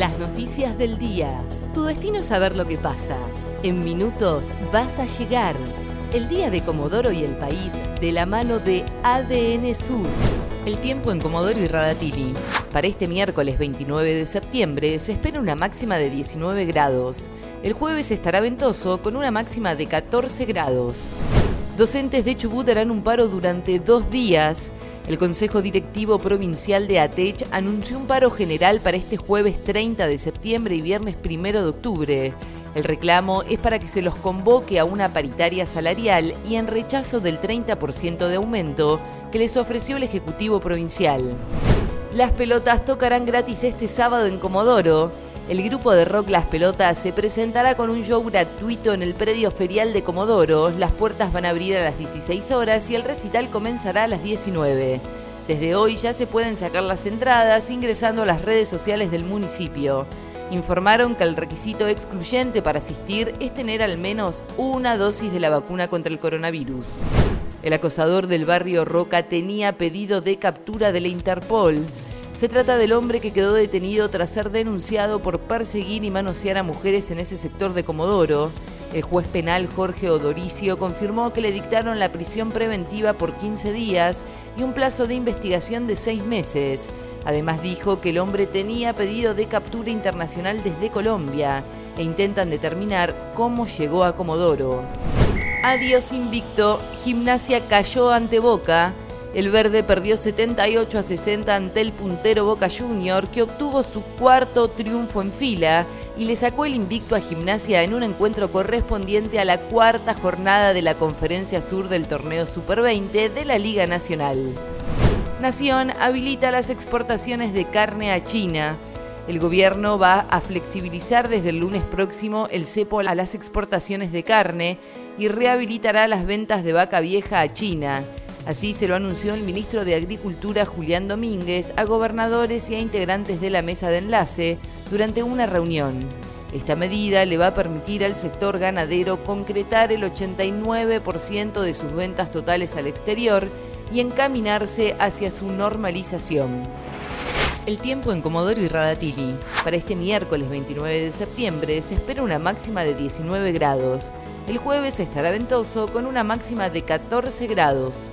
Las noticias del día. Tu destino es saber lo que pasa. En minutos vas a llegar. El día de Comodoro y el país de la mano de ADN Sur. El tiempo en Comodoro y Radatili. Para este miércoles 29 de septiembre se espera una máxima de 19 grados. El jueves estará ventoso con una máxima de 14 grados. Docentes de Chubut harán un paro durante dos días. El Consejo Directivo Provincial de ATECH anunció un paro general para este jueves 30 de septiembre y viernes 1 de octubre. El reclamo es para que se los convoque a una paritaria salarial y en rechazo del 30% de aumento que les ofreció el Ejecutivo Provincial. Las pelotas tocarán gratis este sábado en Comodoro. El grupo de rock Las Pelotas se presentará con un show gratuito en el predio ferial de Comodoro. Las puertas van a abrir a las 16 horas y el recital comenzará a las 19. Desde hoy ya se pueden sacar las entradas ingresando a las redes sociales del municipio. Informaron que el requisito excluyente para asistir es tener al menos una dosis de la vacuna contra el coronavirus. El acosador del barrio Roca tenía pedido de captura de la Interpol. Se trata del hombre que quedó detenido tras ser denunciado por perseguir y manosear a mujeres en ese sector de Comodoro. El juez penal Jorge Odoricio confirmó que le dictaron la prisión preventiva por 15 días y un plazo de investigación de seis meses. Además dijo que el hombre tenía pedido de captura internacional desde Colombia e intentan determinar cómo llegó a Comodoro. Adiós invicto, Gimnasia cayó ante Boca. El verde perdió 78 a 60 ante el puntero Boca Junior, que obtuvo su cuarto triunfo en fila y le sacó el invicto a Gimnasia en un encuentro correspondiente a la cuarta jornada de la Conferencia Sur del torneo Super 20 de la Liga Nacional. Nación habilita las exportaciones de carne a China. El gobierno va a flexibilizar desde el lunes próximo el cepo a las exportaciones de carne y rehabilitará las ventas de vaca vieja a China. Así se lo anunció el ministro de Agricultura Julián Domínguez a gobernadores y a integrantes de la mesa de enlace durante una reunión. Esta medida le va a permitir al sector ganadero concretar el 89% de sus ventas totales al exterior y encaminarse hacia su normalización. El tiempo en Comodoro y Radatili. Para este miércoles 29 de septiembre se espera una máxima de 19 grados. El jueves estará ventoso con una máxima de 14 grados.